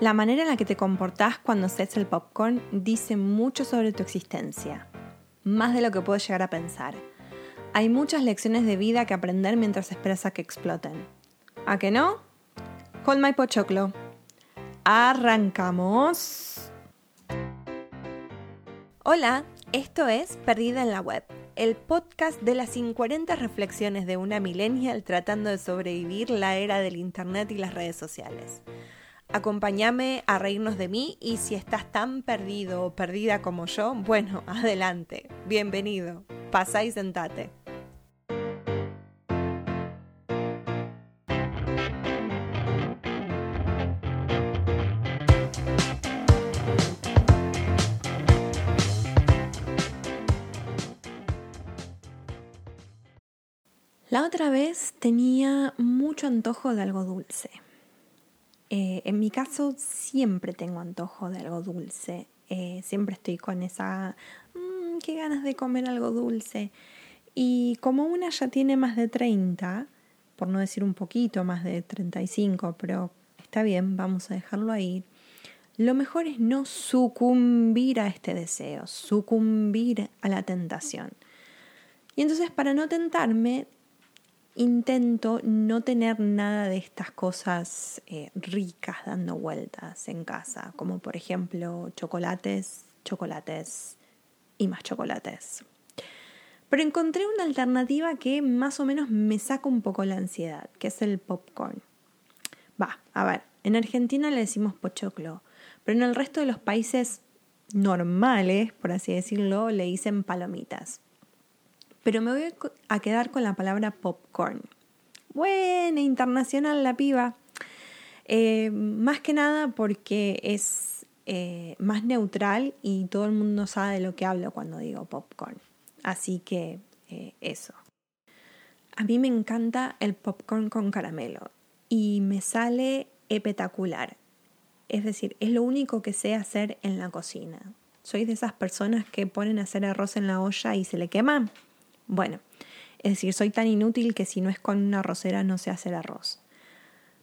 La manera en la que te comportás cuando haces el popcorn dice mucho sobre tu existencia, más de lo que puedo llegar a pensar. Hay muchas lecciones de vida que aprender mientras esperas a que exploten. ¿A que no? Hold my pochoclo. ¡Arrancamos! Hola, esto es Perdida en la Web, el podcast de las 50 reflexiones de una millennial tratando de sobrevivir la era del Internet y las redes sociales. Acompáñame a reírnos de mí y si estás tan perdido o perdida como yo, bueno, adelante, bienvenido, pasa y sentate. La otra vez tenía mucho antojo de algo dulce. Eh, en mi caso siempre tengo antojo de algo dulce. Eh, siempre estoy con esa, mmm, qué ganas de comer algo dulce. Y como una ya tiene más de 30, por no decir un poquito más de 35, pero está bien, vamos a dejarlo ahí. Lo mejor es no sucumbir a este deseo, sucumbir a la tentación. Y entonces para no tentarme, intento no tener nada de estas cosas eh, ricas dando vueltas en casa, como por ejemplo chocolates, chocolates y más chocolates. Pero encontré una alternativa que más o menos me saca un poco la ansiedad, que es el popcorn. Va, a ver, en Argentina le decimos pochoclo, pero en el resto de los países normales, por así decirlo, le dicen palomitas pero me voy a quedar con la palabra popcorn. Buena, internacional la piba. Eh, más que nada porque es eh, más neutral y todo el mundo sabe de lo que hablo cuando digo popcorn. Así que eh, eso. A mí me encanta el popcorn con caramelo y me sale espectacular. Es decir, es lo único que sé hacer en la cocina. Soy de esas personas que ponen a hacer arroz en la olla y se le quema. Bueno, es decir, soy tan inútil que si no es con una arrocera no sé hacer arroz.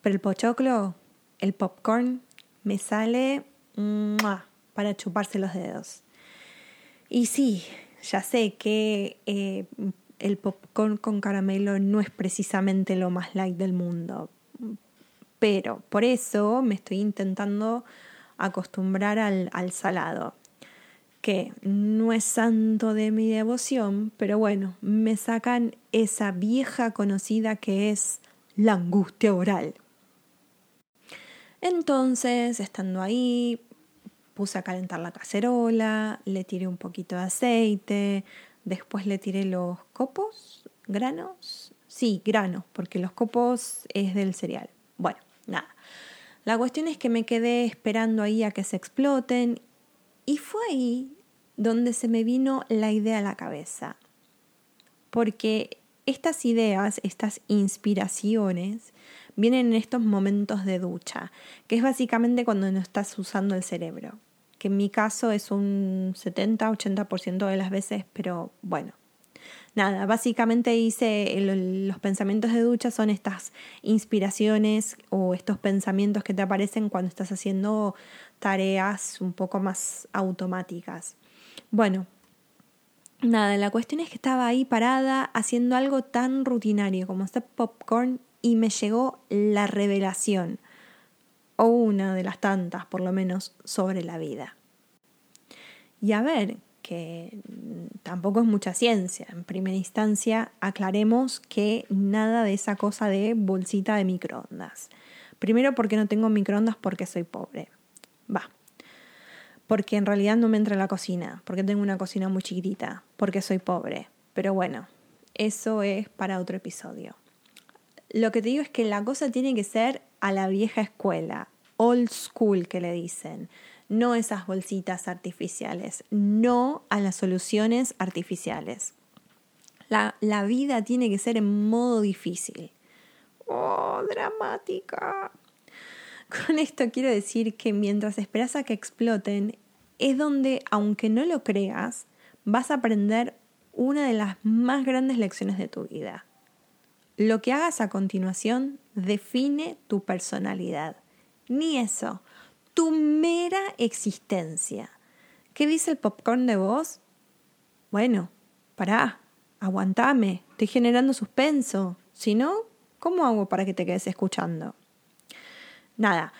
Pero el pochoclo, el popcorn, me sale para chuparse los dedos. Y sí, ya sé que eh, el popcorn con caramelo no es precisamente lo más light del mundo. Pero por eso me estoy intentando acostumbrar al salado que no es santo de mi devoción, pero bueno, me sacan esa vieja conocida que es la angustia oral. Entonces, estando ahí, puse a calentar la cacerola, le tiré un poquito de aceite, después le tiré los copos, granos, sí, granos, porque los copos es del cereal. Bueno, nada. La cuestión es que me quedé esperando ahí a que se exploten y fue ahí donde se me vino la idea a la cabeza. Porque estas ideas, estas inspiraciones, vienen en estos momentos de ducha, que es básicamente cuando no estás usando el cerebro, que en mi caso es un 70-80% de las veces, pero bueno. Nada, básicamente hice los pensamientos de ducha son estas inspiraciones o estos pensamientos que te aparecen cuando estás haciendo tareas un poco más automáticas. Bueno, nada, la cuestión es que estaba ahí parada haciendo algo tan rutinario como hacer popcorn y me llegó la revelación, o una de las tantas por lo menos, sobre la vida. Y a ver, que tampoco es mucha ciencia. En primera instancia, aclaremos que nada de esa cosa de bolsita de microondas. Primero porque no tengo microondas porque soy pobre. Va, porque en realidad no me entra en la cocina, porque tengo una cocina muy chiquitita, porque soy pobre. Pero bueno, eso es para otro episodio. Lo que te digo es que la cosa tiene que ser a la vieja escuela, old school que le dicen, no esas bolsitas artificiales, no a las soluciones artificiales. La, la vida tiene que ser en modo difícil. Oh, dramática. Con esto quiero decir que mientras esperas a que exploten, es donde, aunque no lo creas, vas a aprender una de las más grandes lecciones de tu vida. Lo que hagas a continuación define tu personalidad. Ni eso, tu mera existencia. ¿Qué dice el popcorn de vos? Bueno, pará, aguantame, estoy generando suspenso. Si no, ¿cómo hago para que te quedes escuchando? Nada,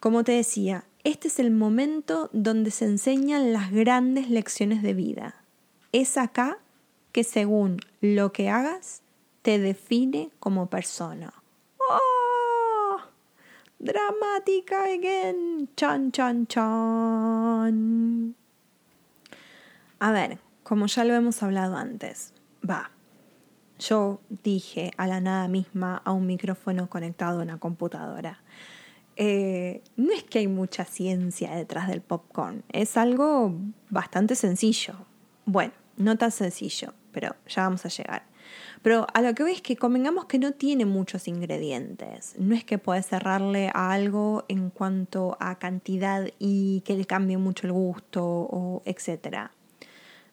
como te decía, este es el momento donde se enseñan las grandes lecciones de vida. Es acá que según lo que hagas, te define como persona. ¡Oh! Dramática again. Chan, chan, chan. A ver, como ya lo hemos hablado antes, va. Yo dije a la nada misma a un micrófono conectado a una computadora. Eh, no es que hay mucha ciencia detrás del popcorn, es algo bastante sencillo. Bueno, no tan sencillo, pero ya vamos a llegar. Pero a lo que voy es que convengamos que no tiene muchos ingredientes. No es que puedes cerrarle a algo en cuanto a cantidad y que le cambie mucho el gusto o etcétera.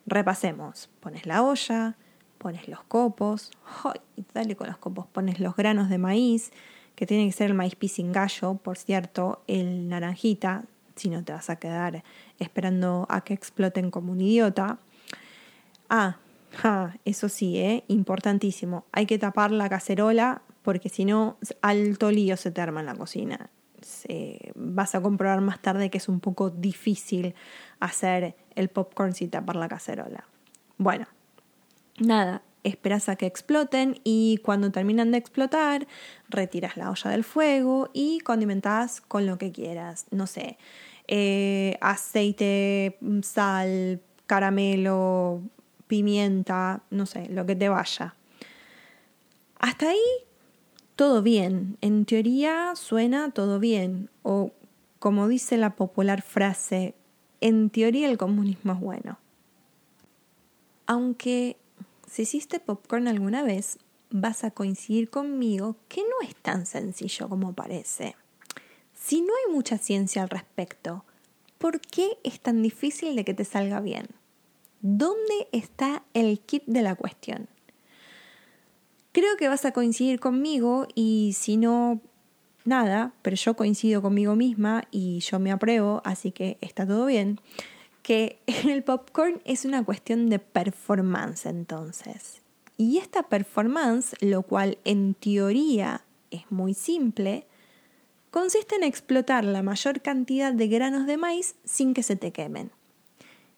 Repasemos. Pones la olla, pones los copos, ¡ay! dale con los copos, pones los granos de maíz, que tiene que ser el maíz gallo, por cierto, el naranjita, si no te vas a quedar esperando a que exploten como un idiota. Ah, eso sí, ¿eh? importantísimo. Hay que tapar la cacerola porque si no, alto lío se te arma en la cocina. vas a comprobar más tarde que es un poco difícil hacer el popcorn sin tapar la cacerola. Bueno, nada, esperas a que exploten y cuando terminan de explotar, retiras la olla del fuego y condimentas con lo que quieras. No sé, eh, aceite, sal, caramelo, pimienta, no sé, lo que te vaya. Hasta ahí todo bien. En teoría suena todo bien. O como dice la popular frase, en teoría el comunismo es bueno. Aunque si hiciste popcorn alguna vez, vas a coincidir conmigo que no es tan sencillo como parece. Si no hay mucha ciencia al respecto, ¿por qué es tan difícil de que te salga bien? ¿Dónde está el kit de la cuestión? Creo que vas a coincidir conmigo y si no, nada, pero yo coincido conmigo misma y yo me apruebo, así que está todo bien, que el popcorn es una cuestión de performance entonces. Y esta performance, lo cual en teoría es muy simple, consiste en explotar la mayor cantidad de granos de maíz sin que se te quemen.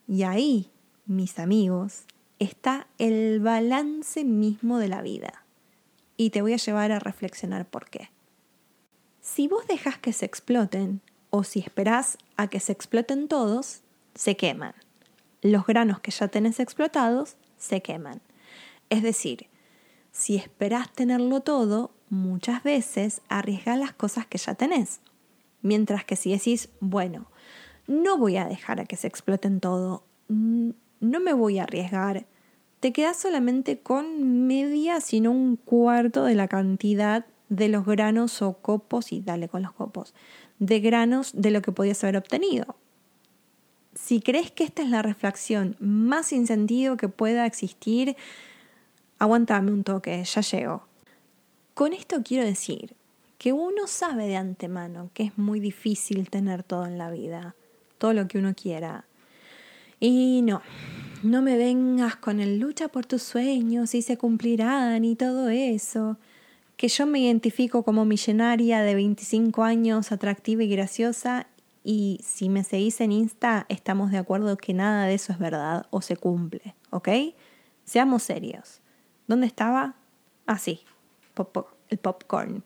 Y ahí mis amigos, está el balance mismo de la vida. Y te voy a llevar a reflexionar por qué. Si vos dejas que se exploten, o si esperás a que se exploten todos, se queman. Los granos que ya tenés explotados se queman. Es decir, si esperás tenerlo todo, muchas veces arriesgas las cosas que ya tenés. Mientras que si decís, bueno, no voy a dejar a que se exploten todo, no me voy a arriesgar, te quedas solamente con media, sino un cuarto de la cantidad de los granos o copos, y dale con los copos, de granos de lo que podías haber obtenido. Si crees que esta es la reflexión más sin sentido que pueda existir, aguantame un toque, ya llego. Con esto quiero decir que uno sabe de antemano que es muy difícil tener todo en la vida, todo lo que uno quiera. Y no, no me vengas con el lucha por tus sueños y se cumplirán y todo eso. Que yo me identifico como millonaria de 25 años, atractiva y graciosa, y si me seguís en Insta, estamos de acuerdo que nada de eso es verdad o se cumple, ¿ok? Seamos serios. ¿Dónde estaba? Ah, sí, el popcorn.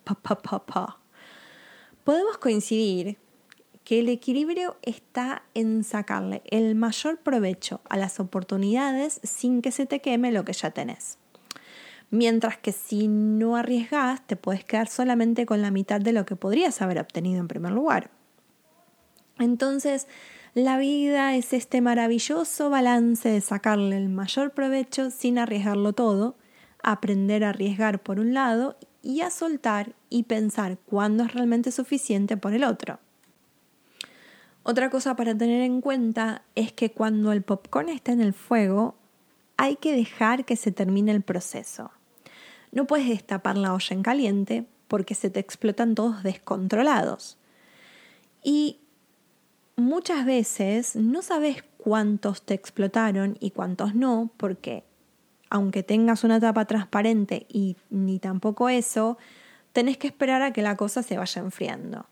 Podemos coincidir que el equilibrio está en sacarle el mayor provecho a las oportunidades sin que se te queme lo que ya tenés. Mientras que si no arriesgas, te puedes quedar solamente con la mitad de lo que podrías haber obtenido en primer lugar. Entonces, la vida es este maravilloso balance de sacarle el mayor provecho sin arriesgarlo todo, aprender a arriesgar por un lado y a soltar y pensar cuándo es realmente suficiente por el otro. Otra cosa para tener en cuenta es que cuando el popcorn está en el fuego, hay que dejar que se termine el proceso. No puedes destapar la olla en caliente porque se te explotan todos descontrolados. Y muchas veces no sabes cuántos te explotaron y cuántos no, porque aunque tengas una tapa transparente y ni tampoco eso, tenés que esperar a que la cosa se vaya enfriando.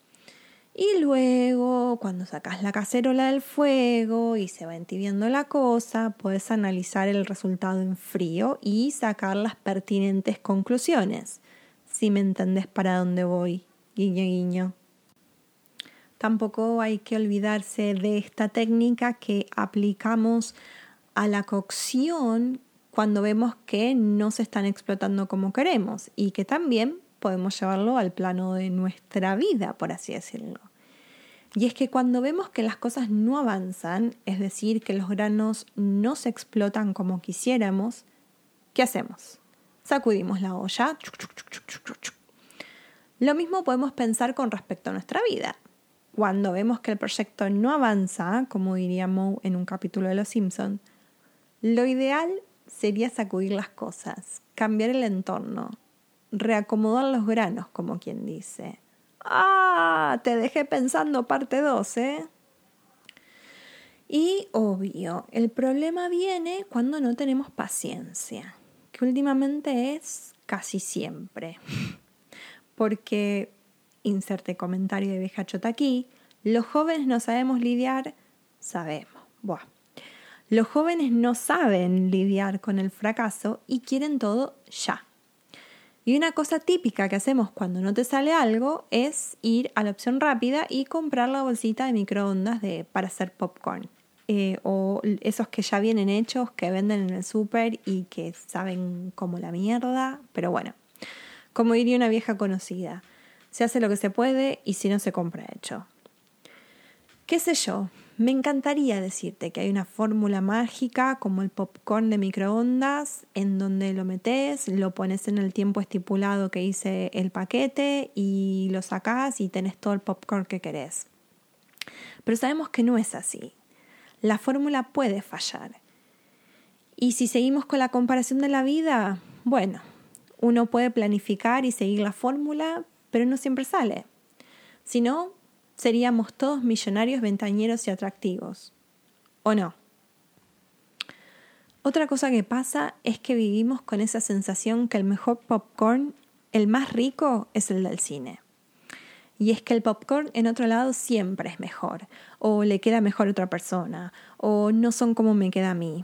Y luego, cuando sacas la cacerola del fuego y se va entibiendo la cosa, puedes analizar el resultado en frío y sacar las pertinentes conclusiones. Si me entendés para dónde voy, guiño guiño. Tampoco hay que olvidarse de esta técnica que aplicamos a la cocción cuando vemos que no se están explotando como queremos y que también podemos llevarlo al plano de nuestra vida, por así decirlo. Y es que cuando vemos que las cosas no avanzan, es decir, que los granos no se explotan como quisiéramos, ¿qué hacemos? Sacudimos la olla. Lo mismo podemos pensar con respecto a nuestra vida. Cuando vemos que el proyecto no avanza, como diría Moe en un capítulo de Los Simpson, lo ideal sería sacudir las cosas, cambiar el entorno, reacomodar los granos, como quien dice. Ah, te dejé pensando parte 2, ¿eh? Y obvio, el problema viene cuando no tenemos paciencia, que últimamente es casi siempre. Porque, inserte comentario de vieja chota aquí, los jóvenes no sabemos lidiar, sabemos. Buah. Los jóvenes no saben lidiar con el fracaso y quieren todo ya. Y una cosa típica que hacemos cuando no te sale algo es ir a la opción rápida y comprar la bolsita de microondas de, para hacer popcorn. Eh, o esos que ya vienen hechos, que venden en el súper y que saben como la mierda. Pero bueno, como diría una vieja conocida, se hace lo que se puede y si no se compra hecho. ¿Qué sé yo? Me encantaría decirte que hay una fórmula mágica como el popcorn de microondas en donde lo metes, lo pones en el tiempo estipulado que hice el paquete y lo sacas y tenés todo el popcorn que querés. Pero sabemos que no es así. La fórmula puede fallar. Y si seguimos con la comparación de la vida, bueno, uno puede planificar y seguir la fórmula, pero no siempre sale. Si no, seríamos todos millonarios, ventañeros y atractivos. ¿O no? Otra cosa que pasa es que vivimos con esa sensación que el mejor popcorn, el más rico, es el del cine. Y es que el popcorn en otro lado siempre es mejor, o le queda mejor a otra persona, o no son como me queda a mí.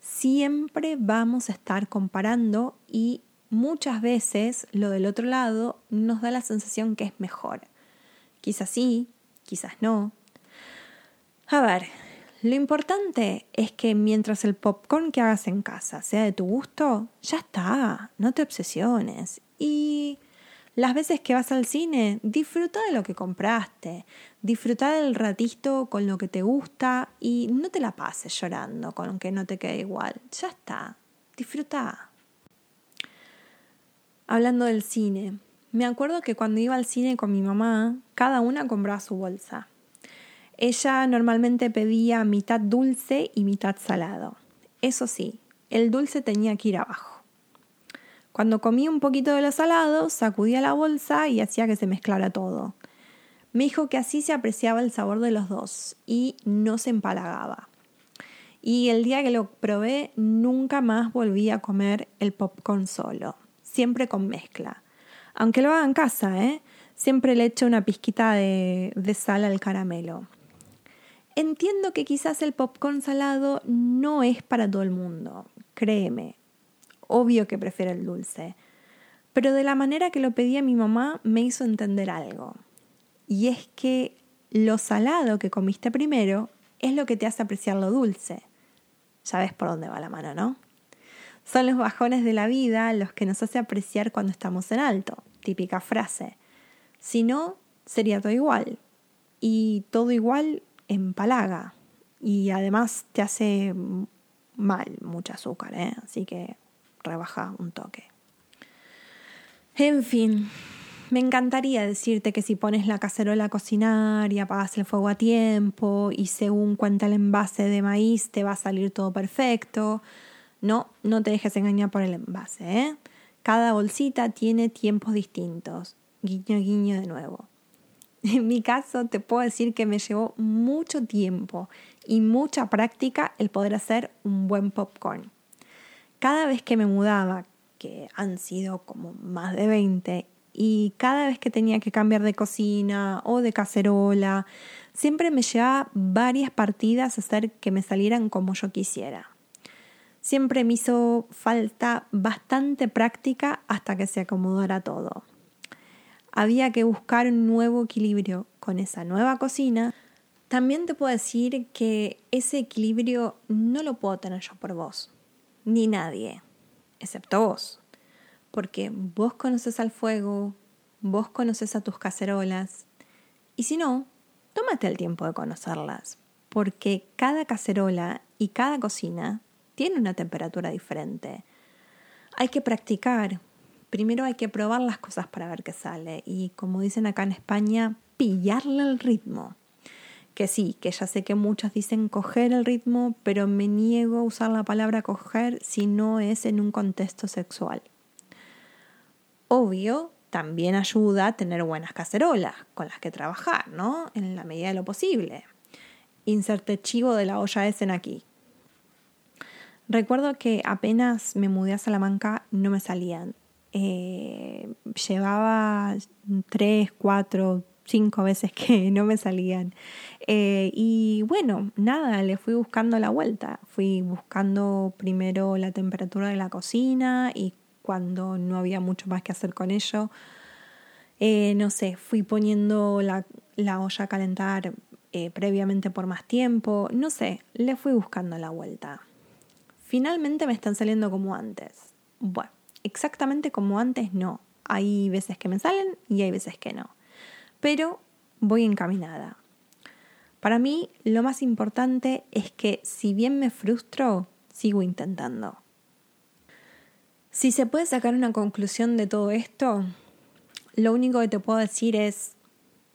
Siempre vamos a estar comparando y muchas veces lo del otro lado nos da la sensación que es mejor. Quizás sí, quizás no. A ver, lo importante es que mientras el popcorn que hagas en casa sea de tu gusto, ya está, no te obsesiones. Y las veces que vas al cine, disfruta de lo que compraste, disfruta del ratito con lo que te gusta y no te la pases llorando con que no te quede igual. Ya está, disfruta. Hablando del cine, me acuerdo que cuando iba al cine con mi mamá, cada una compraba su bolsa. Ella normalmente pedía mitad dulce y mitad salado. Eso sí, el dulce tenía que ir abajo. Cuando comía un poquito de lo salado, sacudía la bolsa y hacía que se mezclara todo. Me dijo que así se apreciaba el sabor de los dos y no se empalagaba. Y el día que lo probé, nunca más volví a comer el popcorn solo, siempre con mezcla aunque lo haga en casa, ¿eh? siempre le echo una pizquita de, sal al caramelo. Entiendo que quizás el popcorn salado no es para todo el mundo, créeme. Obvio que prefiero el dulce. Pero de la manera que lo pedía mi mamá me hizo entender algo. Y es que lo salado que comiste primero es lo que te hace apreciar lo dulce. Ya ves por dónde va la mano, ¿no? Son los bajones de la vida los que nos hace apreciar cuando estamos en alto típica frase. Si no, sería todo igual. Y todo igual empalaga. Y además te hace mal mucho azúcar, ¿eh? así que rebaja un toque. En fin, me encantaría decirte que si pones la cacerola a cocinar y apagas el fuego a tiempo y según cuenta el envase de maíz te va a salir todo perfecto. No, no te dejes engañar por el envase, ¿eh? Cada bolsita tiene tiempos distintos. Guiño, guiño de nuevo. En mi caso te puedo decir que me llevó mucho tiempo y mucha práctica el poder hacer un buen popcorn. Cada vez que me mudaba, que han sido como más de 20, y cada vez que tenía que cambiar de cocina o de cacerola, siempre me llevaba varias partidas a hacer que me salieran como yo quisiera. Siempre me hizo falta bastante práctica hasta que se acomodara todo. Había que buscar un nuevo equilibrio con esa nueva cocina. También te puedo decir que ese equilibrio no lo puedo tener yo por vos, ni nadie, excepto vos. Porque vos conoces al fuego, vos conoces a tus cacerolas, y si no, tómate el tiempo de conocerlas, porque cada cacerola y cada cocina tiene una temperatura diferente. Hay que practicar. Primero hay que probar las cosas para ver qué sale. Y como dicen acá en España, pillarle el ritmo. Que sí, que ya sé que muchos dicen coger el ritmo, pero me niego a usar la palabra coger si no es en un contexto sexual. Obvio, también ayuda a tener buenas cacerolas con las que trabajar, ¿no? En la medida de lo posible. Inserte chivo de la olla en aquí. Recuerdo que apenas me mudé a Salamanca no me salían. Eh, llevaba tres, cuatro, cinco veces que no me salían. Eh, y bueno, nada, le fui buscando la vuelta. Fui buscando primero la temperatura de la cocina y cuando no había mucho más que hacer con ello, eh, no sé, fui poniendo la, olla a calentar eh, previamente por más tiempo, no sé, le fui buscando la vuelta. Finalmente me están saliendo como antes. Bueno, exactamente como antes no. Hay veces que me salen y hay veces que no. Pero voy encaminada. Para mí lo más importante es que si bien me frustro, sigo intentando. Si se puede sacar una conclusión de todo esto, lo único que te puedo decir es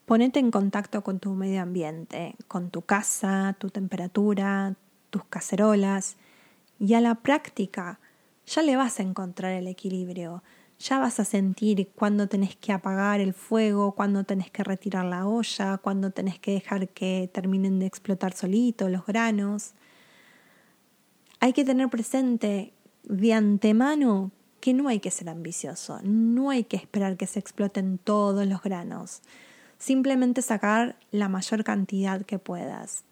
ponete en contacto con tu medio ambiente, con tu casa, tu temperatura, tus cacerolas y a la práctica ya le vas a encontrar el equilibrio, ya vas a sentir cuándo tenés que apagar el fuego, cuándo tenés que retirar la olla, cuándo tenés que dejar que terminen de explotar solito los granos. Hay que tener presente de antemano que no hay que ser ambicioso, no hay que esperar que se exploten todos los granos, simplemente sacar la mayor cantidad que puedas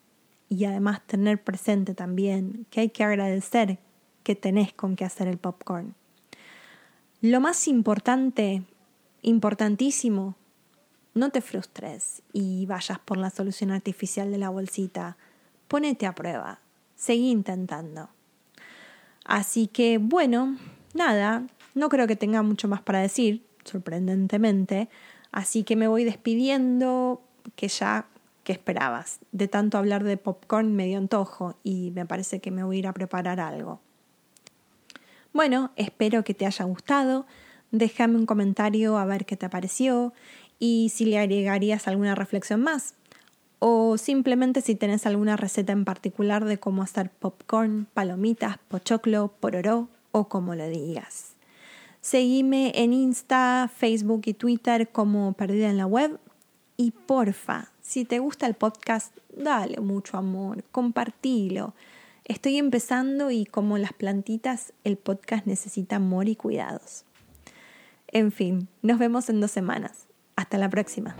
y además tener presente también que hay que agradecer que tenés con qué hacer el popcorn. Lo más importante, importantísimo, no te frustres y vayas por la solución artificial de la bolsita. Ponete a prueba, seguí intentando. Así que bueno, nada, no creo que tenga mucho más para decir, sorprendentemente, así que me voy despidiendo, que ya que esperabas. De tanto hablar de popcorn me dio antojo y me parece que me voy a ir a preparar algo. Bueno, espero que te haya gustado. Déjame un comentario a ver qué te pareció y si le agregarías alguna reflexión más o simplemente si tenés alguna receta en particular de cómo hacer popcorn, palomitas, pochoclo, pororó o como lo digas. Seguime en Insta, Facebook y Twitter como Perdida en la Web y porfa, si te gusta el podcast, dale mucho amor, compartilo. Estoy empezando y como las plantitas, el podcast necesita amor y cuidados. En fin, nos vemos en dos semanas. Hasta la próxima.